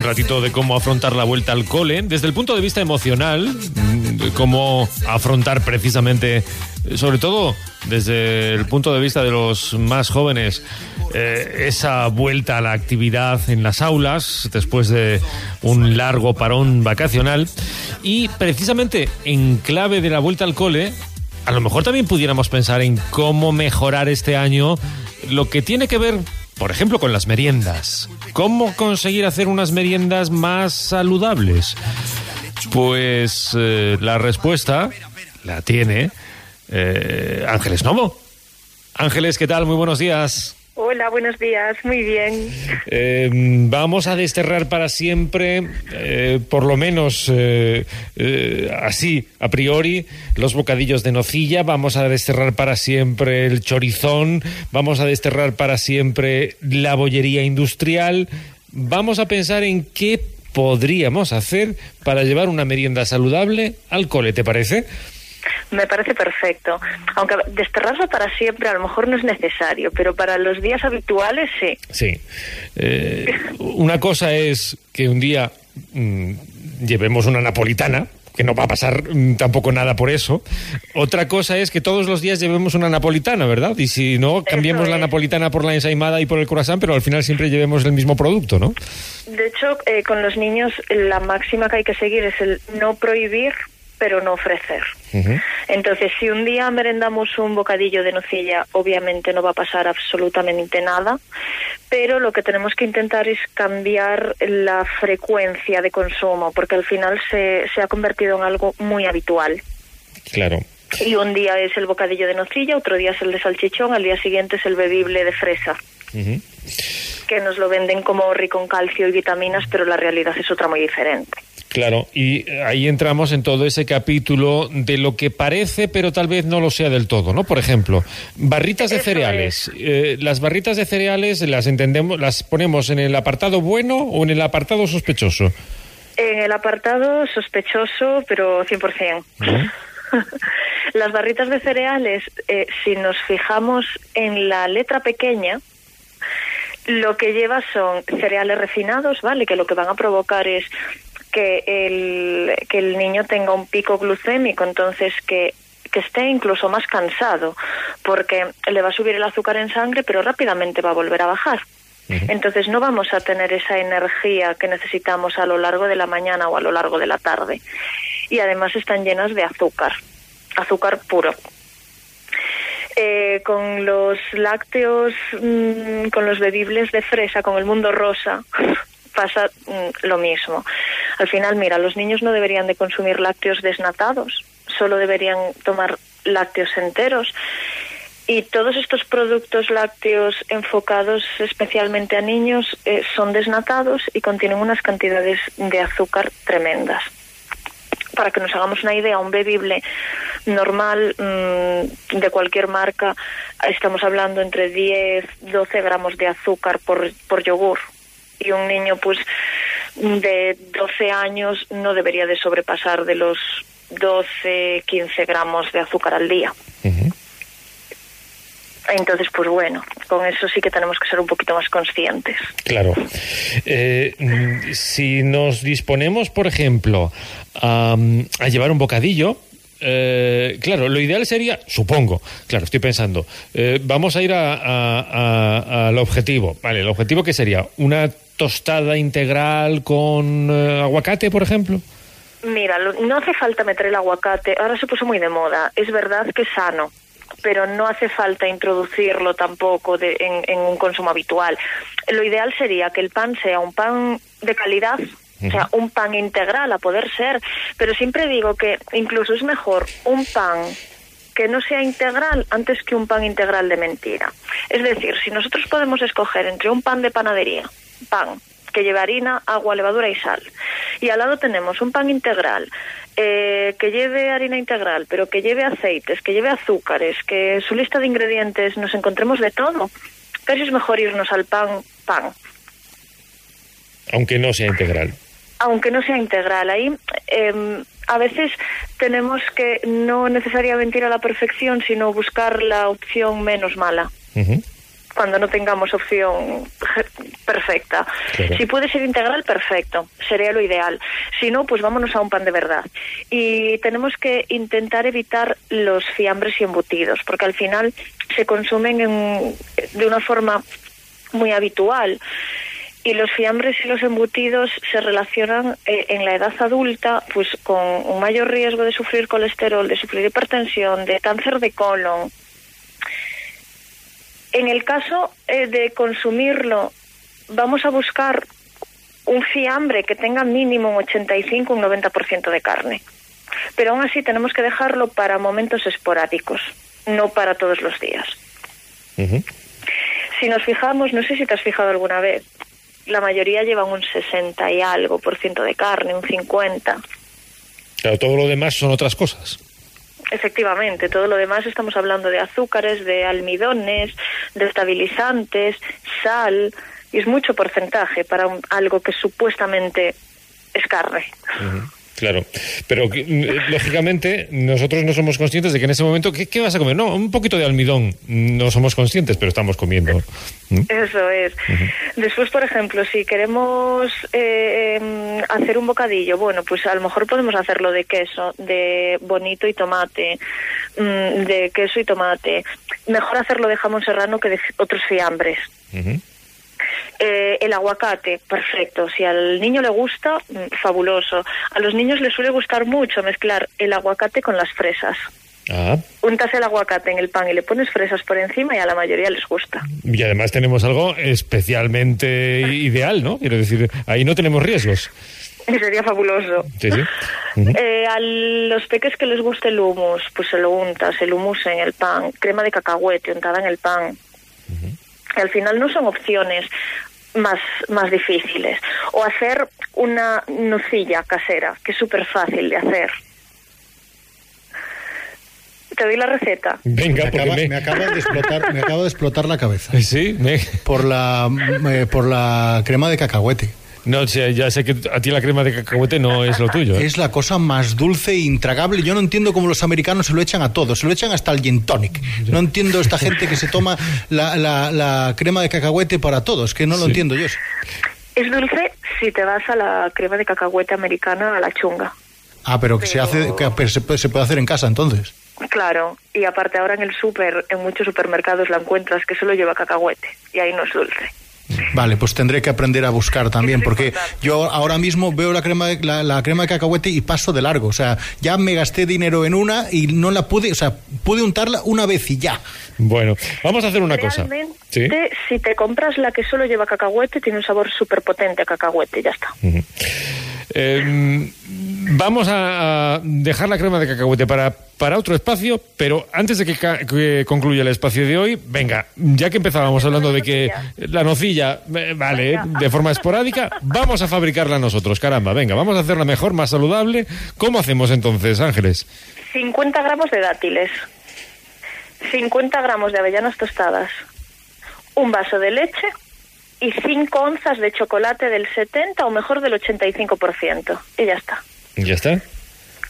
Un ratito de cómo afrontar la vuelta al cole, desde el punto de vista emocional, de cómo afrontar precisamente, sobre todo desde el punto de vista de los más jóvenes, eh, esa vuelta a la actividad en las aulas después de un largo parón vacacional. Y precisamente en clave de la vuelta al cole, a lo mejor también pudiéramos pensar en cómo mejorar este año lo que tiene que ver por ejemplo, con las meriendas. ¿Cómo conseguir hacer unas meriendas más saludables? Pues eh, la respuesta la tiene eh, Ángeles Novo. Ángeles, ¿qué tal? Muy buenos días. Hola, buenos días, muy bien. Eh, vamos a desterrar para siempre, eh, por lo menos eh, eh, así, a priori, los bocadillos de nocilla, vamos a desterrar para siempre el chorizón, vamos a desterrar para siempre la bollería industrial, vamos a pensar en qué podríamos hacer para llevar una merienda saludable al cole, ¿te parece? Me parece perfecto. Aunque desterrarlo para siempre a lo mejor no es necesario, pero para los días habituales sí. Sí. Eh, una cosa es que un día mm, llevemos una napolitana, que no va a pasar mm, tampoco nada por eso. Otra cosa es que todos los días llevemos una napolitana, ¿verdad? Y si no, cambiemos la napolitana por la ensaimada y por el croissant, pero al final siempre llevemos el mismo producto, ¿no? De hecho, eh, con los niños la máxima que hay que seguir es el no prohibir, pero no ofrecer. Entonces, si un día merendamos un bocadillo de nocilla, obviamente no va a pasar absolutamente nada, pero lo que tenemos que intentar es cambiar la frecuencia de consumo, porque al final se, se ha convertido en algo muy habitual. Claro. Y un día es el bocadillo de nocilla, otro día es el de salchichón, al día siguiente es el bebible de fresa, que nos lo venden como rico en calcio y vitaminas, pero la realidad es otra muy diferente. Claro, y ahí entramos en todo ese capítulo de lo que parece, pero tal vez no lo sea del todo, ¿no? Por ejemplo, barritas de Eso cereales. Eh, las barritas de cereales las entendemos, las ponemos en el apartado bueno o en el apartado sospechoso. En el apartado sospechoso, pero 100%. Las barritas de cereales, eh, si nos fijamos en la letra pequeña, lo que lleva son cereales refinados, ¿vale? Que lo que van a provocar es que el, que el niño tenga un pico glucémico, entonces que, que esté incluso más cansado, porque le va a subir el azúcar en sangre, pero rápidamente va a volver a bajar. Entonces no vamos a tener esa energía que necesitamos a lo largo de la mañana o a lo largo de la tarde. Y además están llenas de azúcar, azúcar puro. Eh, con los lácteos, mm, con los bebibles de fresa, con el mundo rosa, pasa mm, lo mismo. Al final, mira, los niños no deberían de consumir lácteos desnatados, solo deberían tomar lácteos enteros. Y todos estos productos lácteos enfocados especialmente a niños eh, son desnatados y contienen unas cantidades de azúcar tremendas. Para que nos hagamos una idea, un bebible normal mm, de cualquier marca, estamos hablando entre 10, 12 gramos de azúcar por, por yogur. Y un niño, pues, de 12 años no debería de sobrepasar de los 12, 15 gramos de azúcar al día. Entonces, pues bueno, con eso sí que tenemos que ser un poquito más conscientes. Claro. Eh, mm, si nos disponemos, por ejemplo, a, a llevar un bocadillo, eh, claro, lo ideal sería, supongo, claro, estoy pensando, eh, vamos a ir a- a- a- al objetivo. Vale, el objetivo que sería una tostada integral con eh, aguacate, por ejemplo. Mira, no hace falta meter el aguacate, ahora se puso muy de moda, es verdad que es sano, pero no hace falta introducirlo tampoco de- en un consumo habitual. Lo ideal sería que el pan sea un pan de calidad, o sea, un pan integral a poder ser, pero siempre digo que incluso es mejor un pan que no sea integral antes que un pan integral de mentira. Es decir, si nosotros podemos escoger entre un pan de panadería, pan que lleve harina, agua, levadura y sal, y al lado tenemos un pan integral eh, que lleve harina integral, pero que lleve aceites, que lleve azúcares, que su lista de ingredientes nos encontremos de todo, casi es mejor irnos al pan pan, Aunque no sea integral. Aunque no sea integral. Ahí eh, a veces tenemos que no necesariamente ir a la perfección, sino buscar la opción menos mala. Cuando no tengamos opción perfecta. Si puede ser integral, perfecto, sería lo ideal. Si no, pues vámonos a un pan de verdad. Y tenemos que intentar evitar los fiambres y embutidos, porque al final se consumen de una forma muy habitual y los fiambres y los embutidos se relacionan eh, en la edad adulta pues con un mayor riesgo de sufrir colesterol, de sufrir hipertensión, de cáncer de colon. En el caso eh, de consumirlo, vamos a buscar un fiambre que tenga mínimo un 85 un 90% de carne. Pero aún así tenemos que dejarlo para momentos esporádicos, no para todos los días. Si nos fijamos, no sé si te has fijado alguna vez, la mayoría llevan un 60 y algo por ciento de carne, un 50. Pero todo lo demás son otras cosas. Efectivamente, todo lo demás estamos hablando de azúcares, de almidones, de estabilizantes, sal, y es mucho porcentaje para algo que supuestamente es carne. Claro, pero mm, lógicamente nosotros no somos conscientes de que en ese momento, ¿qué, vas a comer? No, un poquito de almidón. No somos conscientes, pero estamos comiendo. ¿Mm? Eso es. Después, por ejemplo, si queremos eh, em, hacer un bocadillo, bueno, pues a lo mejor podemos hacerlo de queso, de bonito y tomate, mm, de queso y tomate. Mejor hacerlo de jamón serrano que de otros fiambres. Eh, el aguacate, perfecto. Si al niño le gusta, mm, fabuloso. A los niños les suele gustar mucho mezclar el aguacate con las fresas. Ah. Untas el aguacate en el pan y le pones fresas por encima y a la mayoría les gusta. Y además tenemos algo especialmente ideal, ¿no? Quiero decir, ahí no tenemos riesgos. Sería fabuloso. Sí, sí. Eh, a los peques que les guste el humus, pues se lo untas, el humus en el pan, crema de cacahuete untada en el pan. Que al final no son opciones más, más difíciles. O hacer una nocilla casera, que es súper fácil de hacer. Te doy la receta. Venga, me acaba, me... acaba de explotar, me acaba de explotar la cabeza. Sí, por la eh, por la crema de cacahuete. No, ya sé que a ti la crema de cacahuete no es lo tuyo. ¿eh? Es la cosa más dulce e intragable. Yo no entiendo cómo los americanos se lo echan a todo. Se lo echan hasta al gin tonic. No entiendo esta gente que se toma la, la, crema de cacahuete para todos, que no lo entiendo yo. Es dulce si te vas a la crema de cacahuete americana, a la chunga. Ah, pero que se hace, que se, puede, se puede hacer en casa entonces. Claro, y aparte ahora en el súper, en muchos supermercados la encuentras que solo lleva cacahuete y ahí no es dulce. Vale, pues tendré que aprender a buscar también, porque yo ahora mismo veo la crema, de, la, crema de cacahuete y paso de largo. O sea, ya me gasté dinero en una y no la pude, o sea, pude untarla una vez y ya. Bueno, vamos a hacer una cosa. ¿Sí? Si te compras la que solo lleva cacahuete, tiene un sabor súper potente a cacahuete, ya está. Em, vamos a dejar la crema de cacahuete para, para otro espacio, pero antes de que, concluya el espacio de hoy, venga, ya que empezábamos hablando de que la nocilla, eh, vale, de forma esporádica, vamos a fabricarla nosotros, caramba, venga, vamos a hacerla mejor, más saludable. ¿Cómo hacemos entonces, Ángeles? 50 gramos de dátiles, 50 gramos de avellanas tostadas, un vaso de leche, y 5 onzas de chocolate del 70 o mejor del 85%. Y ya está. ¿Ya está?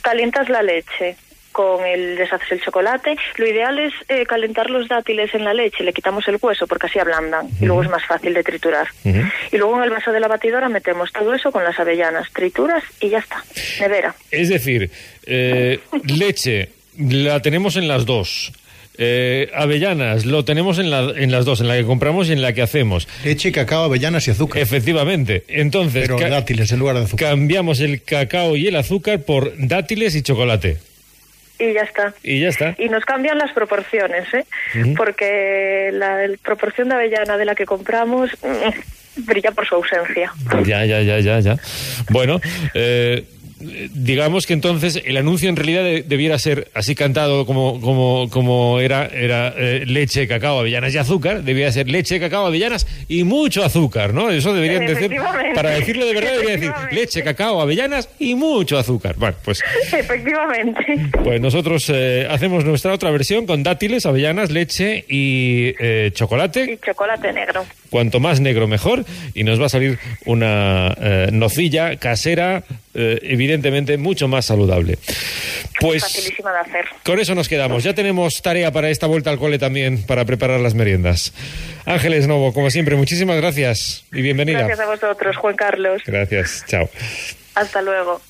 Calientas la leche con el deshaces el chocolate. Lo ideal es eh, calentar los dátiles en la leche, le quitamos el hueso porque así ablandan y luego es más fácil de triturar. Y luego en el vaso de la batidora metemos todo eso con las avellanas, trituras y ya está. Nevera. Es decir, eh, leche la tenemos en las dos. Eh, avellanas, lo tenemos en, en, las dos, en la que compramos y en la que hacemos. Leche, cacao, avellanas y azúcar. Efectivamente. Entonces, Pero dátiles en lugar de azúcar. Cambiamos el cacao y el azúcar por dátiles y chocolate. Y ya está. Y ya está. Y nos cambian las proporciones, ¿eh? Porque la, proporción de avellana de la que compramos mm, brilla por su ausencia. Ya, ya, ya, ya, ya. Bueno, eh, digamos que entonces el anuncio en realidad debiera ser así cantado como, como, como era, era eh, leche, cacao, avellanas y azúcar, debía ser leche, cacao, avellanas y mucho azúcar, ¿no? Eso deberían decir, para decirlo de verdad debería decir leche, cacao, avellanas y mucho azúcar. Bueno, pues... Efectivamente. Pues nosotros eh, hacemos nuestra otra versión con dátiles, avellanas, leche y eh, chocolate. Y chocolate negro. Cuanto más negro mejor y nos va a salir una nocilla casera evidentemente mucho más saludable. Pues Facilísima de hacer. con eso nos quedamos. Ya tenemos tarea para esta vuelta al cole también, para preparar las meriendas. Ángeles Novo, como siempre, muchísimas gracias y bienvenida. Gracias a vosotros, Juan Carlos. Gracias, chao. Hasta luego.